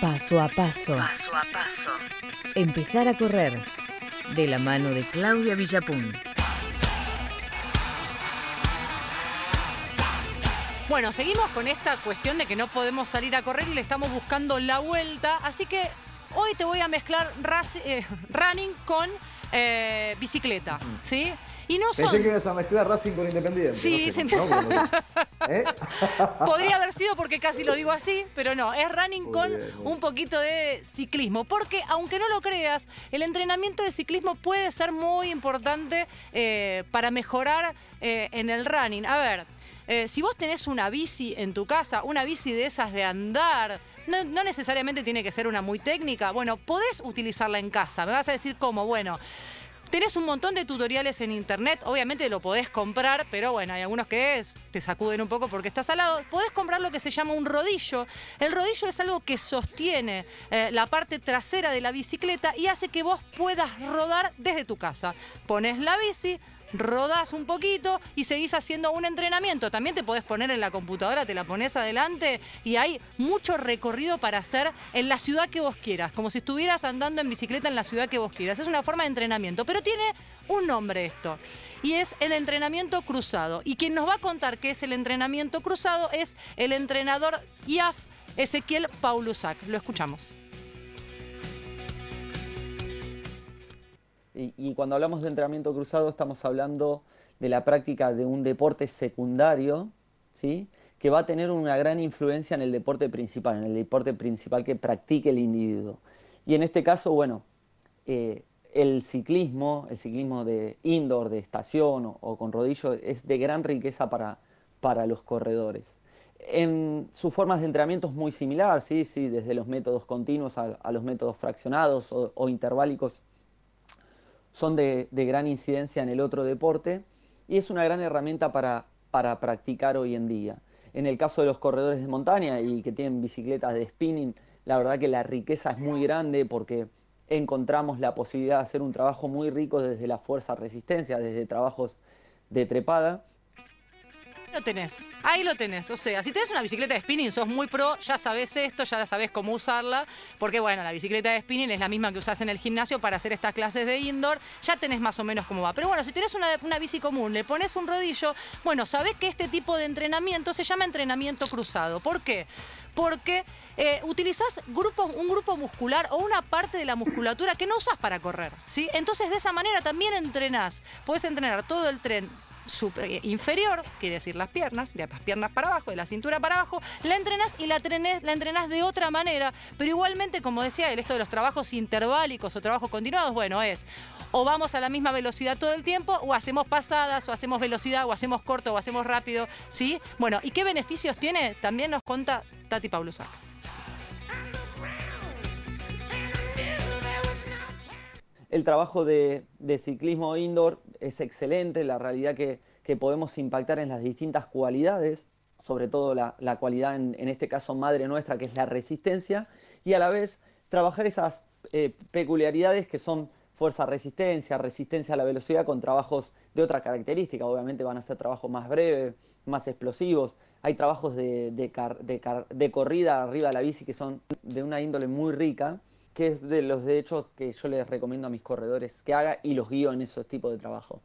Paso a paso. Paso a paso. Empezar a correr. De la mano de Claudia Villapun. Bueno, seguimos con esta cuestión de que no podemos salir a correr y le estamos buscando la vuelta. Así que hoy te voy a mezclar ras- eh, running con eh, bicicleta, ¿sí? Y no son... Pensé que ibas a mezclar Racing con Independiente. Sí, no sé, se- ¿no? Como- ¿Eh? Podría haber sido porque casi lo digo así, pero no, es running Muy con bien, un poquito de ciclismo. Porque aunque no lo creas, el entrenamiento de ciclismo puede ser muy importante eh, para mejorar eh, en el running. A ver, eh, si vos tenés una bici en tu casa, una bici de esas de andar, no, no necesariamente tiene que ser una muy técnica, bueno, podés utilizarla en casa. Me vas a decir cómo, bueno. Tenés un montón de tutoriales en internet, obviamente lo podés comprar, pero bueno, hay algunos que es- te sacuden un poco porque estás al lado. Podés comprar lo que se llama un rodillo. El rodillo es algo que sostiene eh, la parte trasera de la bicicleta y hace que vos puedas rodar desde tu casa. Pones la bici, rodás un poquito y seguís haciendo un entrenamiento. También te podés poner en la computadora, te la pones adelante y hay mucho recorrido para hacer en la ciudad que vos quieras, como si estuvieras andando en bicicleta en la ciudad que vos quieras. Es una forma de entrenamiento, pero tiene un nombre esto. Y es el entrenamiento cruzado. Y quien nos va a contar qué es el entrenamiento cruzado es el entrenador IAF Ezequiel Paulusac. Lo escuchamos. Y, cuando hablamos de entrenamiento cruzado estamos hablando de la práctica de un deporte secundario, ¿sí? que va a tener una gran influencia en el deporte principal, en el deporte principal que practique el individuo. Y en este caso, bueno, eh, el ciclismo, el ciclismo de indoor, de estación o, con rodillo, es de gran riqueza para, para los corredores. En sus formas de entrenamiento es muy similar, ¿sí? Sí, desde los métodos continuos a, a los métodos fraccionados o, o interválicos son de, de gran incidencia en el otro deporte y es una gran herramienta para, para practicar hoy en día. En el caso de los corredores de montaña y que tienen bicicletas de spinning, la verdad que la riqueza es muy grande porque encontramos la posibilidad de hacer un trabajo muy rico desde la fuerza-resistencia, desde trabajos de trepada. Lo tenés, ahí lo tenés. O sea, si tenés una bicicleta de spinning, sos muy pro, ya sabés esto, ya sabés cómo usarla, porque bueno, la bicicleta de spinning es la misma que usás en el gimnasio para hacer estas clases de indoor, ya tenés más o menos cómo va. Pero bueno, si tenés una, una bici común, le pones un rodillo, bueno, sabés que este tipo de entrenamiento se llama entrenamiento cruzado. ¿Por qué? Porque eh, utilizás grupos, un grupo muscular o una parte de la musculatura que no usás para correr, ¿sí? Entonces de esa manera también entrenás. Podés entrenar todo el tren inferior, quiere decir las piernas, de las piernas para abajo, de la cintura para abajo, la entrenás y la, trenés- la entrenás de otra manera. Pero igualmente, como decía él, esto de los trabajos interválicos o trabajos continuados, bueno, es o vamos a la misma velocidad todo el tiempo, o hacemos pasadas, o hacemos velocidad, o hacemos corto, o hacemos rápido, ¿sí? Bueno, ¿y qué beneficios tiene? También nos cuenta Tati Paulusac. El trabajo de, ciclismo indoor es excelente, la realidad que, que podemos impactar en las distintas cualidades, sobre todo la, cualidad en, este caso madre nuestra, que es la resistencia, y a la vez trabajar esas eh, peculiaridades que son fuerza-resistencia, resistencia a la velocidad con trabajos de otra característica. Obviamente van a ser trabajos más breves, más explosivos. Hay trabajos de, de de car- de corrida arriba de la bici que son de una índole muy rica, que es de los de hecho que yo les recomiendo a mis corredores que haga y los guío en esos tipos de trabajo.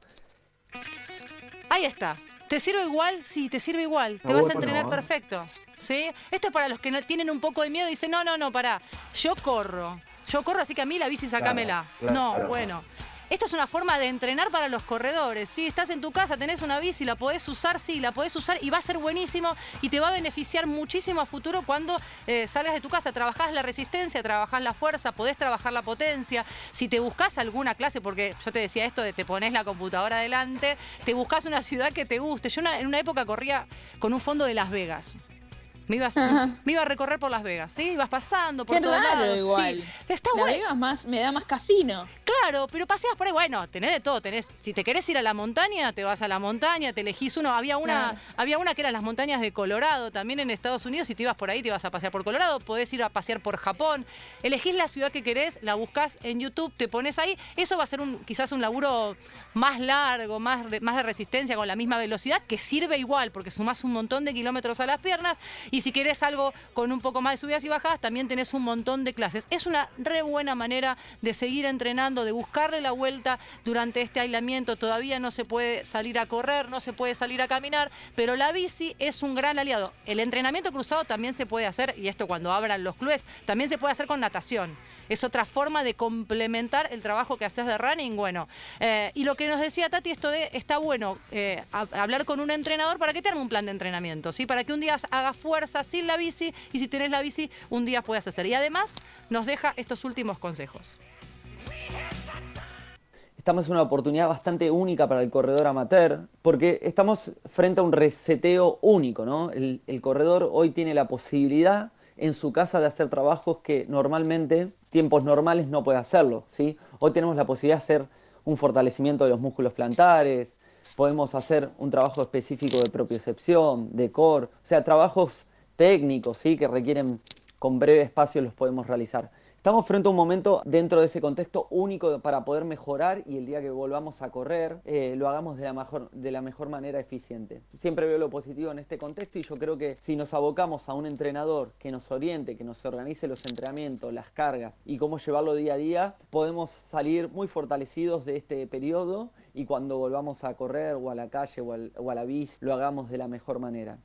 Ahí está. ¿Te sirve igual? Sí, te sirve igual. Te Ah, vas a entrenar ¿no? perfecto. ¿Sí? Esto es para los que no- tienen un poco de miedo y dicen, no, no, no, pará. Yo corro. Yo corro, así que a mí la bici sacámela. Claro, no, claro. bueno. Esta es una forma de entrenar para los corredores. Si estás en tu casa, tenés una bici, la podés usar, sí, la podés usar y va a ser buenísimo y te va a beneficiar muchísimo a futuro cuando eh, salgas de tu casa. Trabajás la resistencia, trabajás la fuerza, podés trabajar la potencia. Si te buscas alguna clase, porque yo te decía esto de te pones la computadora adelante, te buscas una ciudad que te guste. Yo en una época corría con un fondo de Las Vegas. Me, ibas- me iba a recorrer por Las Vegas, ¿sí? Ibas pasando por Qué todos raro lados. igual. Sí. Está La bueno. Vegas más, me da más casino. Claro, pero paseas por ahí, bueno, tenés de todo, tenés, si te querés ir a la montaña, te vas a la montaña, te elegís uno, había una, había una que eran las montañas de Colorado, también en Estados Unidos, si te ibas por ahí, te ibas a pasear por Colorado, podés ir a pasear por Japón, elegís la ciudad que querés, la buscás en YouTube, te pones ahí, eso va a ser un, quizás un laburo más largo, más de, más de resistencia, con la misma velocidad, que sirve igual, porque sumás un montón de kilómetros a las piernas, y si querés algo con un poco más de subidas y bajadas, también tenés un montón de clases. Es una re buena manera de seguir entrenando, de buscarle la vuelta durante este aislamiento. Todavía no se puede salir a correr, no se puede salir a caminar, pero la bici es un gran aliado. El entrenamiento cruzado también se puede hacer, y esto cuando abran los clubes, también se puede hacer con natación. Es otra forma de complementar el trabajo que haces de running. Bueno, eh, y lo que nos decía Tati, esto de está bueno eh, hablar con un entrenador para que te arme un plan de entrenamiento, ¿sí? Para que un día hagas fuerza sin la bici y si tenés la bici, un día puedas hacer. Y además nos deja estos últimos consejos. Estamos en una oportunidad bastante única para el corredor amateur, porque estamos frente a un reseteo único, ¿no? El, el corredor hoy tiene la posibilidad en su casa de hacer trabajos que normalmente, tiempos normales, no puede hacerlo, ¿sí? Hoy tenemos la posibilidad de hacer un fortalecimiento de los músculos plantares, podemos hacer un trabajo específico de propiocepción, de core, o sea, trabajos técnicos, ¿sí? Que requieren con breve espacio los podemos realizar. Estamos frente a un momento dentro de ese contexto único para poder mejorar y el día que volvamos a correr eh, lo hagamos de la, mejor, de la mejor manera eficiente. Siempre veo lo positivo en este contexto y yo creo que si nos abocamos a un entrenador que nos oriente, que nos organice los entrenamientos, las cargas y cómo llevarlo día a día, podemos salir muy fortalecidos de este periodo y cuando volvamos a correr o a la calle o, al, o a la bici lo hagamos de la mejor manera.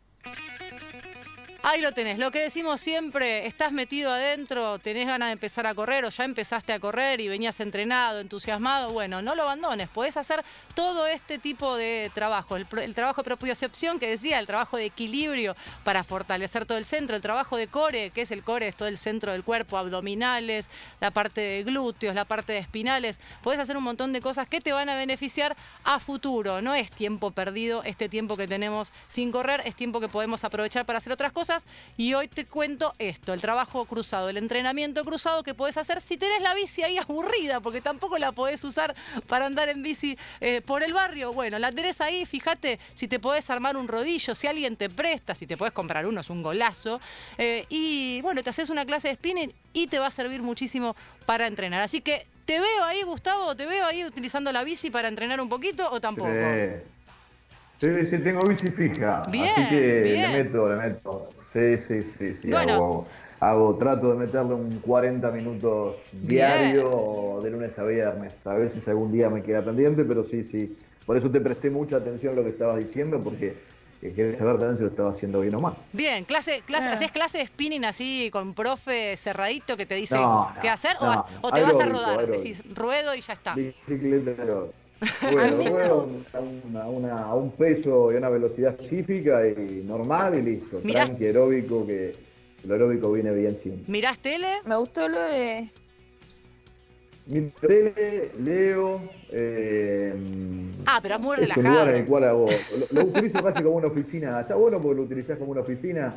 Ahí lo tenés, lo que decimos siempre, estás metido adentro, tenés ganas de empezar a correr o ya empezaste a correr y venías entrenado, entusiasmado, bueno, no lo abandones, podés hacer todo este tipo de trabajo, el, el trabajo de propiocepción que decía, el trabajo de equilibrio para fortalecer todo el centro, el trabajo de core, que es el core, es todo el centro del cuerpo, abdominales, la parte de glúteos, la parte de espinales, podés hacer un montón de cosas que te van a beneficiar a futuro, no es tiempo perdido este tiempo que tenemos sin correr, es tiempo que podemos aprovechar para hacer otras cosas y hoy te cuento esto, el trabajo cruzado, el entrenamiento cruzado que podés hacer si tenés la bici ahí aburrida, porque tampoco la podés usar para andar en bici eh, por el barrio. Bueno, la tenés ahí, fíjate si te podés armar un rodillo, si alguien te presta, si te podés comprar uno, es un golazo. Eh, y bueno, te haces una clase de spinning y te va a servir muchísimo para entrenar. Así que te veo ahí, Gustavo, te veo ahí utilizando la bici para entrenar un poquito o tampoco. Sí, sí, sí, tengo bici fija. Bien, así que bien. le meto, le meto. Sí, sí, sí, sí. Bueno. Hago, hago, trato de meterle un 40 minutos diario de lunes a viernes. A ver si algún día me queda pendiente, pero sí, sí. Por eso te presté mucha atención a lo que estabas diciendo, porque eh, querés saber también si lo estaba haciendo bien o mal. Bien, clase, clase, ¿haces clase de spinning así con profe cerradito que te dice No, no, qué hacer? ¿O, no, has- o te vas a rodar? aeróbico. Decís, ruedo y ya está. Bicicleta pero Ruedo, ruedo a, una- una- a un peso y a una velocidad específica y normal y listo. Mirá. Tranqui, aeróbico, que el aeróbico viene bien siempre. ¿Mirás tele? Me gustó lo de. Mi tele, leo. Eh, Ah, pero es muy es un relajado. lugar en el cual hago. Lo, lo utilizo casi como una oficina. Está bueno porque lo utilizás como una oficina.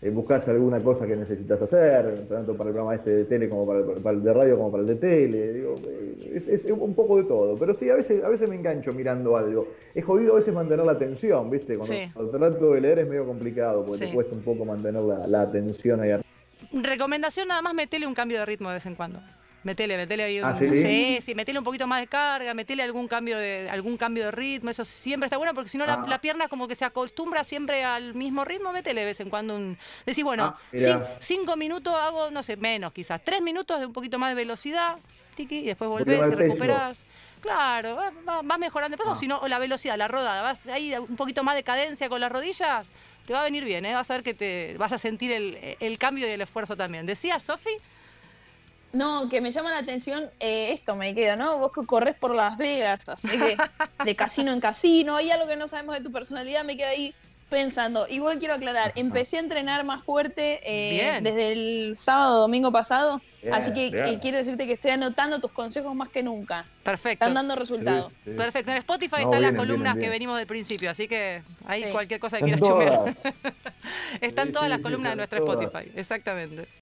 Eh, buscas alguna cosa que necesitas hacer, tanto para el programa este de tele como para el, para el de radio como para el de tele. Digo, eh, es, es un poco de todo. Pero sí, a veces, a veces me engancho mirando algo. Es jodido a veces mantener la atención, ¿viste? Cuando, Sí. cuando trato de leer es medio complicado porque Sí. te cuesta un poco mantener la, la atención ahí. arriba. Recomendación nada más, metele un cambio de ritmo de vez en cuando. Metele, metele ahí un, ¿Ah, sí? sí, sí, metele un poquito más de carga, metele algún cambio de, algún cambio de ritmo, eso siempre está bueno porque si no la, Ah. la pierna como que se acostumbra siempre al mismo ritmo, metele de vez en cuando un. Decís, bueno, Ah, mirá. cin- cinco minutos hago, no sé, menos quizás, tres minutos de un poquito más de velocidad, tiqui, y después volvés y el recuperás. Claro, va- va- vas mejorando. Después, o Ah. si no, o la velocidad, la rodada, vas ahí un poquito más de cadencia con las rodillas, te va a venir bien, ¿eh? vas a ver que te vas a sentir el, el cambio y el esfuerzo también. ¿Decías, Sofi? No, que me llama la atención eh, esto, me quedo, ¿no? Vos que corres por Las Vegas, así que de casino en casino, hay algo que no sabemos de tu personalidad, me quedo ahí pensando. Igual quiero aclarar, empecé a entrenar más fuerte eh, desde el sábado, domingo pasado, Bien, así que eh, quiero decirte que estoy anotando tus consejos más que nunca. Perfecto. Están dando resultados. Sí, sí. Perfecto. En Spotify No, están las columnas que venimos del principio, así que ahí Sí. cualquier cosa que quieras chumear. Están Sí, todas sí, las sí, columnas de todas. Spotify, exactamente.